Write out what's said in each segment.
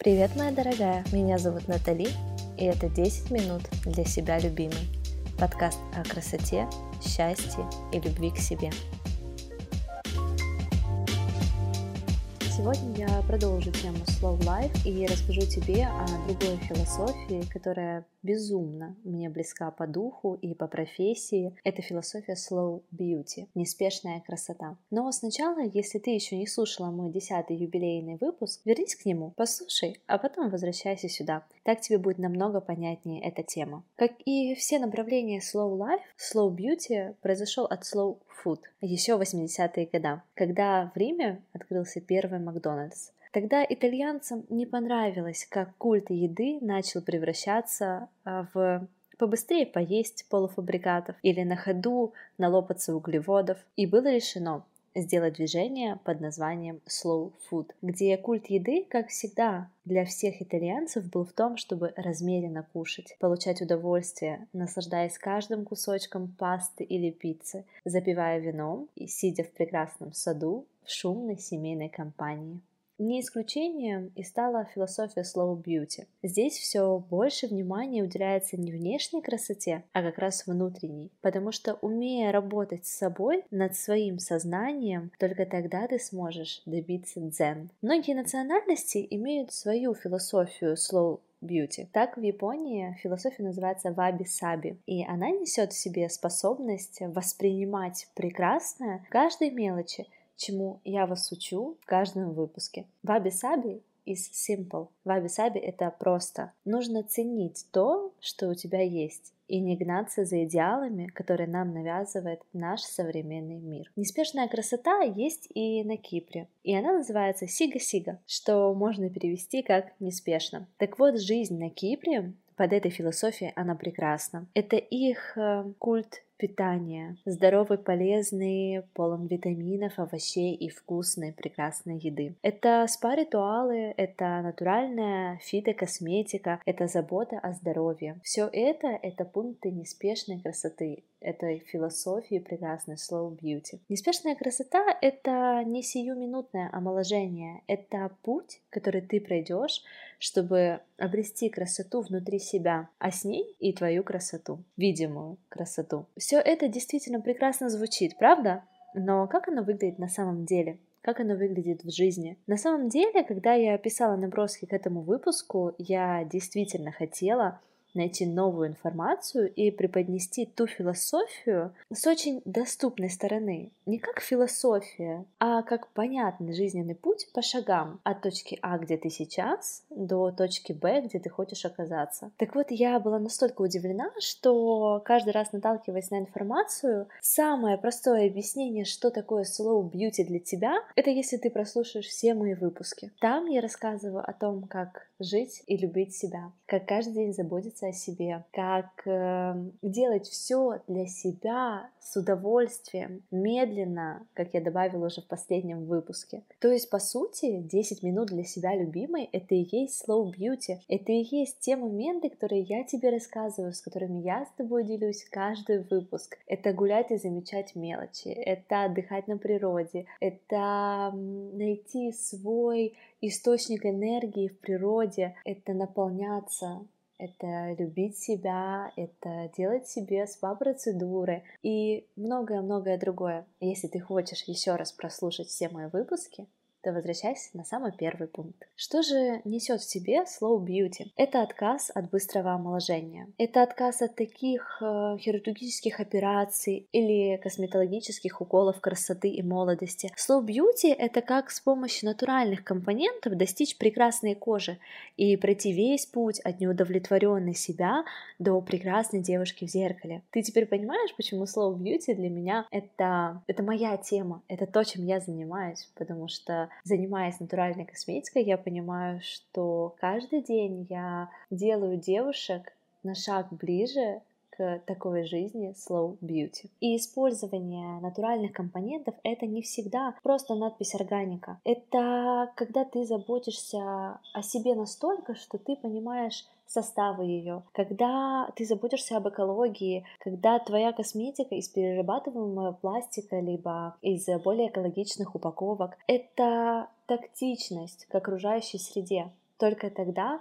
Привет, моя дорогая! Меня зовут Натали, и это 10 минут для себя любимой. Подкаст о красоте, счастье и любви к себе. Сегодня я продолжу тему Slow Life и расскажу тебе о другой философии, которая безумно мне близка по духу и по профессии. Это философия Slow Beauty, неспешная красота. Но сначала, если ты еще не слушала мой десятый юбилейный выпуск, вернись к нему, послушай, а потом возвращайся сюда. Так тебе будет намного понятнее эта тема. Как и все направления Slow Life, Slow Beauty произошел от Slow Food еще в 80-е годы, когда в Риме открылся первый Макдональдс. Тогда итальянцам не понравилось, как культ еды начал превращаться а, в побыстрее поесть полуфабрикатов или на ходу налопаться углеводов, и было решено сделать движение под названием Slow Food, где культ еды, как всегда, для всех итальянцев был в том, чтобы размеренно кушать, получать удовольствие, наслаждаясь каждым кусочком пасты или пиццы, запивая вином и сидя в прекрасном саду в шумной семейной компании. Не исключением и стала философия slow beauty. Здесь все больше внимания уделяется не внешней красоте, а как раз внутренней. Потому что умея работать с собой, над своим сознанием, только тогда ты сможешь добиться дзен. Многие национальности имеют свою философию slow beauty. Так в Японии философия называется ваби-саби, и она несет в себе способность воспринимать прекрасное в каждой мелочи, чему я вас учу в каждом выпуске. Ваби-саби is simple. Ваби-саби — это просто. Нужно ценить то, что у тебя есть, и не гнаться за идеалами, которые нам навязывает наш современный мир. Неспешная красота есть и на Кипре, и она называется сига-сига, что можно перевести как неспешно. Так вот, жизнь на Кипре под этой философией она прекрасна. Это их э, культ питания, здоровый, полезный, полон витаминов, овощей и вкусной, прекрасной еды. Это спа-ритуалы, это натуральная фитокосметика, это забота о здоровье. Все это — это пункты неспешной красоты, этой философии прекрасной slow beauty. Неспешная красота — это не сиюминутное омоложение, это путь, который ты пройдешь, чтобы обрести красоту внутри себя, а с ней и твою красоту, видимую красоту. Все это действительно прекрасно звучит, правда? Но как оно выглядит на самом деле? как оно выглядит в жизни. На самом деле, когда я писала наброски к этому выпуску, я действительно хотела найти новую информацию и преподнести ту философию с очень доступной стороны. Не как философия, а как понятный жизненный путь по шагам от точки А, где ты сейчас, до точки Б, где ты хочешь оказаться. Так вот, я была настолько удивлена, что каждый раз наталкиваясь на информацию, самое простое объяснение, что такое slow beauty для тебя, это если ты прослушаешь все мои выпуски. Там я рассказываю о том, как жить и любить себя, как каждый день заботиться о себе, как э, делать все для себя с удовольствием, медленно, как я добавила уже в последнем выпуске. То есть, по сути, 10 минут для себя любимой — это и есть slow beauty, это и есть те моменты, которые я тебе рассказываю, с которыми я с тобой делюсь каждый выпуск. Это гулять и замечать мелочи, это отдыхать на природе, это найти свой источник энергии в природе, это наполняться это любить себя, это делать себе спа-процедуры и многое-многое другое. Если ты хочешь еще раз прослушать все мои выпуски, то возвращайся на самый первый пункт. Что же несет в себе slow beauty? Это отказ от быстрого омоложения. Это отказ от таких э, хирургических операций или косметологических уколов красоты и молодости. Slow beauty — это как с помощью натуральных компонентов достичь прекрасной кожи и пройти весь путь от неудовлетворенной себя до прекрасной девушки в зеркале. Ты теперь понимаешь, почему slow beauty для меня это, это моя тема, это то, чем я занимаюсь, потому что занимаясь натуральной косметикой, я понимаю, что каждый день я делаю девушек на шаг ближе такой жизни slow beauty. И использование натуральных компонентов это не всегда просто надпись органика. Это когда ты заботишься о себе настолько, что ты понимаешь составы ее, когда ты заботишься об экологии, когда твоя косметика из перерабатываемого пластика, либо из более экологичных упаковок, это тактичность к окружающей среде. Только тогда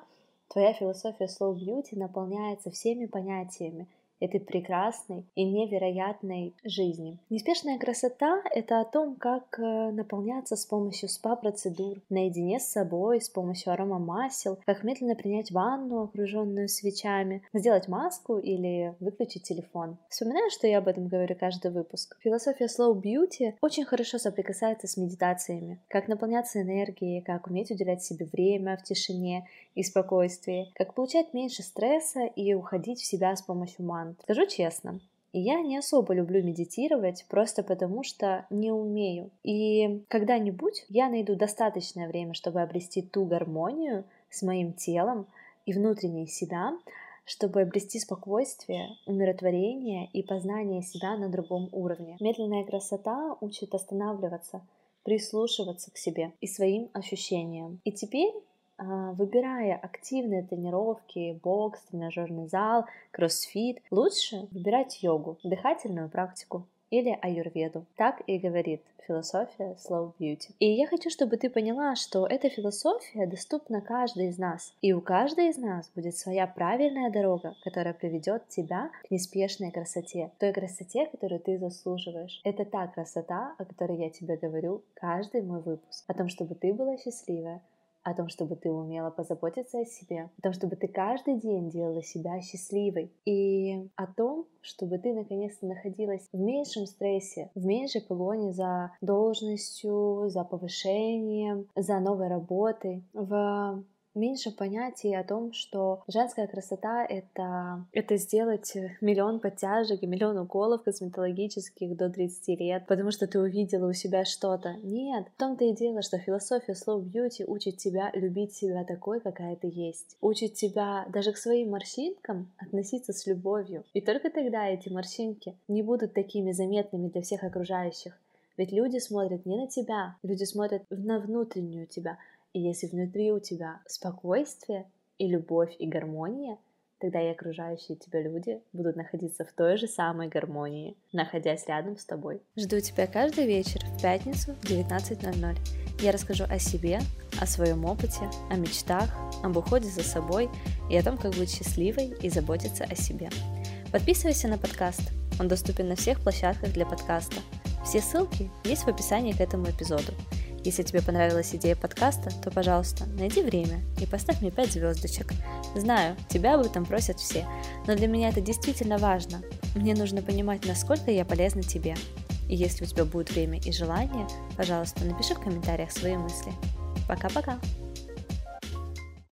твоя философия slow beauty наполняется всеми понятиями, этой прекрасной и невероятной жизни. Неспешная красота — это о том, как э, наполняться с помощью спа-процедур, наедине с собой, с помощью аромамасел, как медленно принять ванну, окруженную свечами, сделать маску или выключить телефон. Вспоминаю, что я об этом говорю каждый выпуск. Философия slow beauty очень хорошо соприкасается с медитациями. Как наполняться энергией, как уметь уделять себе время в тишине и спокойствии, как получать меньше стресса и уходить в себя с помощью ман команд. Скажу честно, я не особо люблю медитировать, просто потому что не умею. И когда-нибудь я найду достаточное время, чтобы обрести ту гармонию с моим телом и внутренней себя, чтобы обрести спокойствие, умиротворение и познание себя на другом уровне. Медленная красота учит останавливаться, прислушиваться к себе и своим ощущениям. И теперь выбирая активные тренировки, бокс, тренажерный зал, кроссфит, лучше выбирать йогу, дыхательную практику или аюрведу. Так и говорит философия Slow Beauty. И я хочу, чтобы ты поняла, что эта философия доступна каждой из нас. И у каждой из нас будет своя правильная дорога, которая приведет тебя к неспешной красоте, той красоте, которую ты заслуживаешь. Это та красота, о которой я тебе говорю каждый мой выпуск. О том, чтобы ты была счастливая, о том, чтобы ты умела позаботиться о себе, о том, чтобы ты каждый день делала себя счастливой, и о том, чтобы ты наконец-то находилась в меньшем стрессе, в меньшей погоне за должностью, за повышением, за новой работой, в меньше понятий о том, что женская красота — это, это сделать миллион подтяжек и миллион уколов косметологических до 30 лет, потому что ты увидела у себя что-то. Нет, в том-то и дело, что философия Slow Beauty учит тебя любить себя такой, какая ты есть. Учит тебя даже к своим морщинкам относиться с любовью. И только тогда эти морщинки не будут такими заметными для всех окружающих. Ведь люди смотрят не на тебя, люди смотрят на внутреннюю тебя, и если внутри у тебя спокойствие и любовь и гармония, тогда и окружающие тебя люди будут находиться в той же самой гармонии, находясь рядом с тобой. Жду тебя каждый вечер в пятницу в 19.00. Я расскажу о себе, о своем опыте, о мечтах, об уходе за собой и о том, как быть счастливой и заботиться о себе. Подписывайся на подкаст. Он доступен на всех площадках для подкаста. Все ссылки есть в описании к этому эпизоду. Если тебе понравилась идея подкаста, то, пожалуйста, найди время и поставь мне 5 звездочек. Знаю, тебя об этом просят все, но для меня это действительно важно. Мне нужно понимать, насколько я полезна тебе. И если у тебя будет время и желание, пожалуйста, напиши в комментариях свои мысли. Пока-пока!